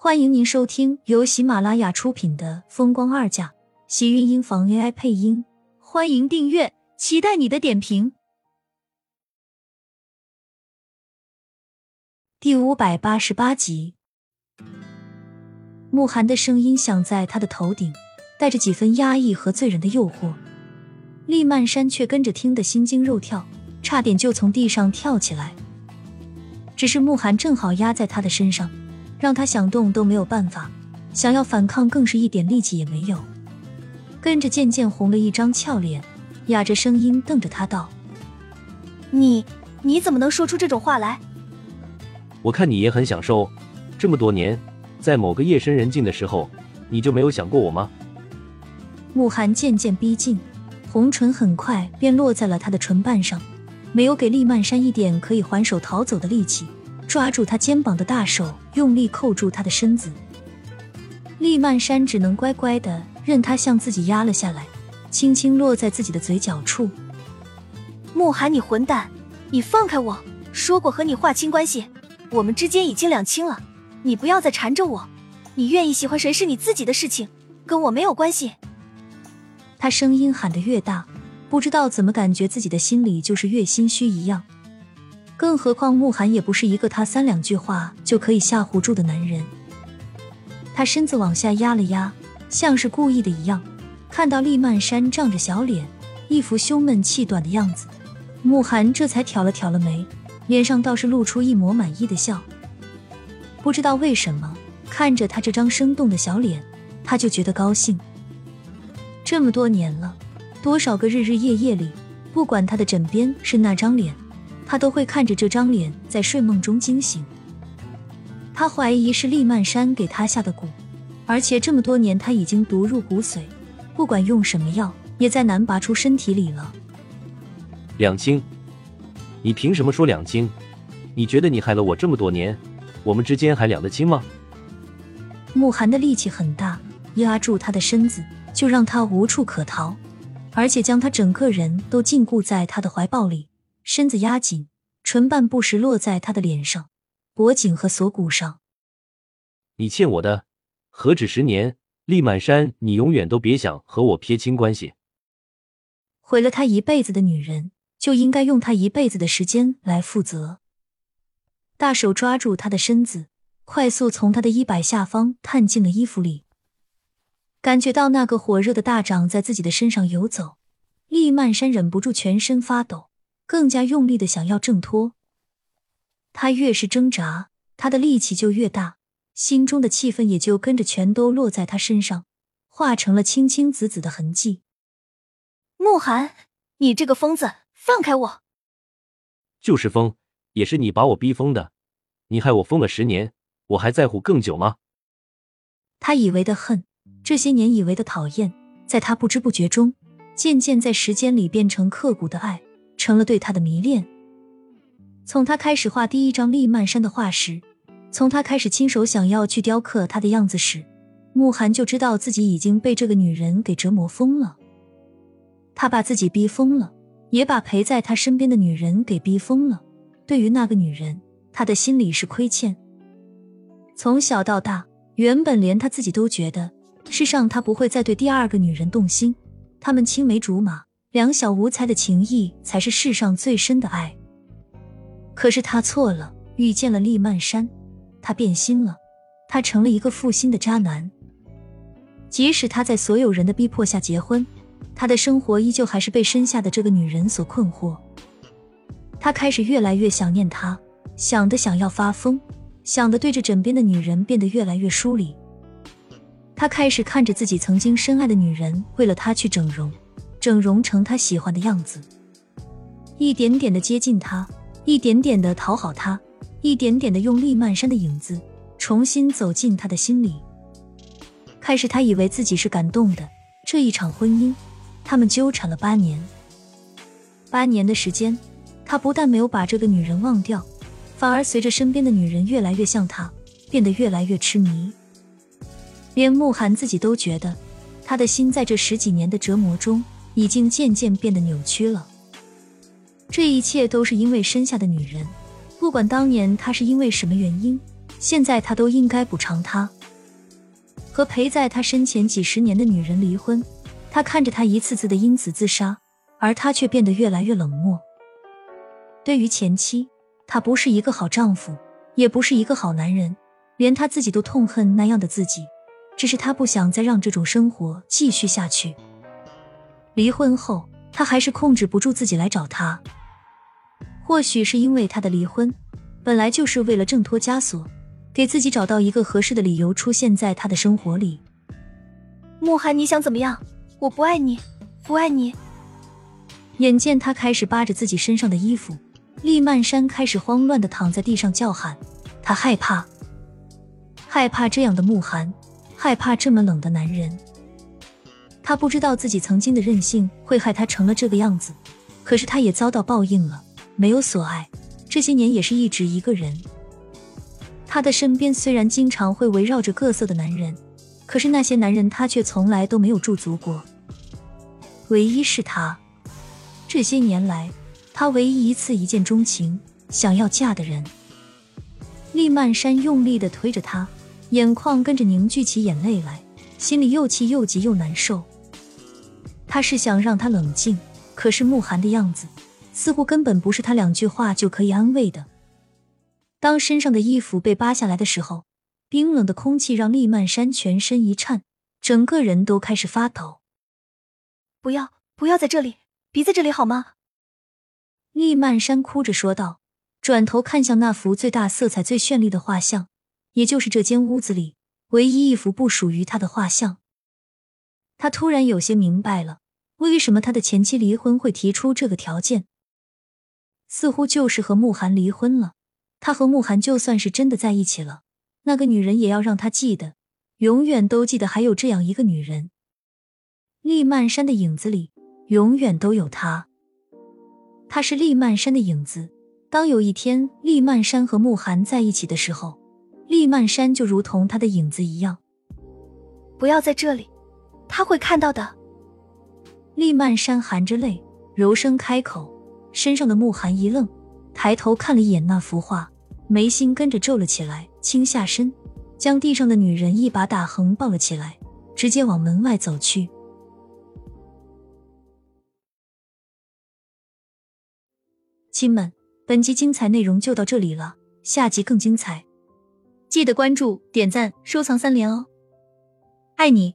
欢迎您收听由喜马拉雅出品的《风光二嫁》，喜运音房 AI 配音。欢迎订阅，期待你的点评。第五百八十八集，慕寒的声音响在他的头顶，带着几分压抑和醉人的诱惑。厉曼山却跟着听得心惊肉跳，差点就从地上跳起来。只是慕寒正好压在他的身上，让他想动都没有办法，想要反抗更是一点力气也没有。跟着渐渐红了一张俏脸，哑着声音瞪着他道：“你你怎么能说出这种话来？我看你也很享受，这么多年，在某个夜深人静的时候，你就没有想过我吗？”慕寒渐渐逼近，红唇很快便落在了他的唇瓣上。没有给厉曼山一点可以还手逃走的力气，抓住他肩膀的大手用力扣住他的身子。厉曼山只能乖乖的任他向自己压了下来，轻轻落在自己的嘴角处。慕寒，你混蛋！你放开我！说过和你划清关系，我们之间已经两清了，你不要再缠着我。你愿意喜欢谁是你自己的事情，跟我没有关系。他声音喊得越大。不知道怎么感觉自己的心里就是越心虚一样，更何况慕寒也不是一个他三两句话就可以吓唬住的男人。他身子往下压了压，像是故意的一样。看到厉曼山涨着小脸，一副胸闷气短的样子，慕寒这才挑了挑了眉，脸上倒是露出一抹满意的笑。不知道为什么，看着他这张生动的小脸，他就觉得高兴。这么多年了。多少个日日夜夜里，不管他的枕边是那张脸，他都会看着这张脸在睡梦中惊醒。他怀疑是厉曼山给他下的蛊，而且这么多年他已经毒入骨髓，不管用什么药，也再难拔出身体里了。两清，你凭什么说两清？你觉得你害了我这么多年，我们之间还两得清吗？慕寒的力气很大，压住他的身子，就让他无处可逃。而且将他整个人都禁锢在他的怀抱里，身子压紧，唇瓣不时落在他的脸上、脖颈和锁骨上。你欠我的何止十年，厉满山，你永远都别想和我撇清关系。毁了他一辈子的女人，就应该用他一辈子的时间来负责。大手抓住他的身子，快速从他的衣摆下方探进了衣服里。感觉到那个火热的大掌在自己的身上游走，厉曼山忍不住全身发抖，更加用力的想要挣脱。他越是挣扎，他的力气就越大，心中的气氛也就跟着全都落在他身上，化成了青青紫紫的痕迹。慕寒，你这个疯子，放开我！就是疯，也是你把我逼疯的，你害我疯了十年，我还在乎更久吗？他以为的恨。这些年以为的讨厌，在他不知不觉中，渐渐在时间里变成刻骨的爱，成了对他的迷恋。从他开始画第一张厉曼山的画时，从他开始亲手想要去雕刻他的样子时，慕寒就知道自己已经被这个女人给折磨疯了。他把自己逼疯了，也把陪在他身边的女人给逼疯了。对于那个女人，他的心里是亏欠。从小到大，原本连他自己都觉得。世上他不会再对第二个女人动心，他们青梅竹马、两小无猜的情谊才是世上最深的爱。可是他错了，遇见了厉曼山，他变心了，他成了一个负心的渣男。即使他在所有人的逼迫下结婚，他的生活依旧还是被身下的这个女人所困惑。他开始越来越想念她，想的想要发疯，想的对着枕边的女人变得越来越疏离。他开始看着自己曾经深爱的女人，为了他去整容，整容成他喜欢的样子，一点点的接近他，一点点的讨好他，一点点的用厉曼山的影子重新走进他的心里。开始，他以为自己是感动的。这一场婚姻，他们纠缠了八年，八年的时间，他不但没有把这个女人忘掉，反而随着身边的女人越来越像他，变得越来越痴迷。连慕寒自己都觉得，他的心在这十几年的折磨中，已经渐渐变得扭曲了。这一切都是因为身下的女人，不管当年他是因为什么原因，现在他都应该补偿他。和陪在他身前几十年的女人离婚，他看着他一次次的因此自杀，而他却变得越来越冷漠。对于前妻，他不是一个好丈夫，也不是一个好男人，连他自己都痛恨那样的自己。只是他不想再让这种生活继续下去。离婚后，他还是控制不住自己来找他。或许是因为他的离婚本来就是为了挣脱枷锁，给自己找到一个合适的理由出现在他的生活里。慕寒，你想怎么样？我不爱你，不爱你。眼见他开始扒着自己身上的衣服，厉曼山开始慌乱的躺在地上叫喊。他害怕，害怕这样的慕寒。害怕这么冷的男人，他不知道自己曾经的任性会害他成了这个样子，可是他也遭到报应了，没有所爱，这些年也是一直一个人。他的身边虽然经常会围绕着各色的男人，可是那些男人他却从来都没有驻足过，唯一是他，这些年来他唯一一次一见钟情想要嫁的人。厉曼山用力的推着他。眼眶跟着凝聚起眼泪来，心里又气又急又难受。他是想让他冷静，可是慕寒的样子似乎根本不是他两句话就可以安慰的。当身上的衣服被扒下来的时候，冰冷的空气让厉曼山全身一颤，整个人都开始发抖。不要，不要在这里，别在这里好吗？厉曼山哭着说道，转头看向那幅最大、色彩最绚丽的画像。也就是这间屋子里唯一一幅不属于他的画像。他突然有些明白了，为什么他的前妻离婚会提出这个条件，似乎就是和慕寒离婚了。他和慕寒就算是真的在一起了，那个女人也要让他记得，永远都记得还有这样一个女人。厉曼山的影子里永远都有他，他是厉曼山的影子。当有一天厉曼山和慕寒在一起的时候。厉曼山就如同他的影子一样，不要在这里，他会看到的。厉曼山含着泪，柔声开口。身上的慕寒一愣，抬头看了一眼那幅画，眉心跟着皱了起来，轻下身，将地上的女人一把打横抱了起来，直接往门外走去。亲们，本集精彩内容就到这里了，下集更精彩。记得关注、点赞、收藏三连哦，爱你！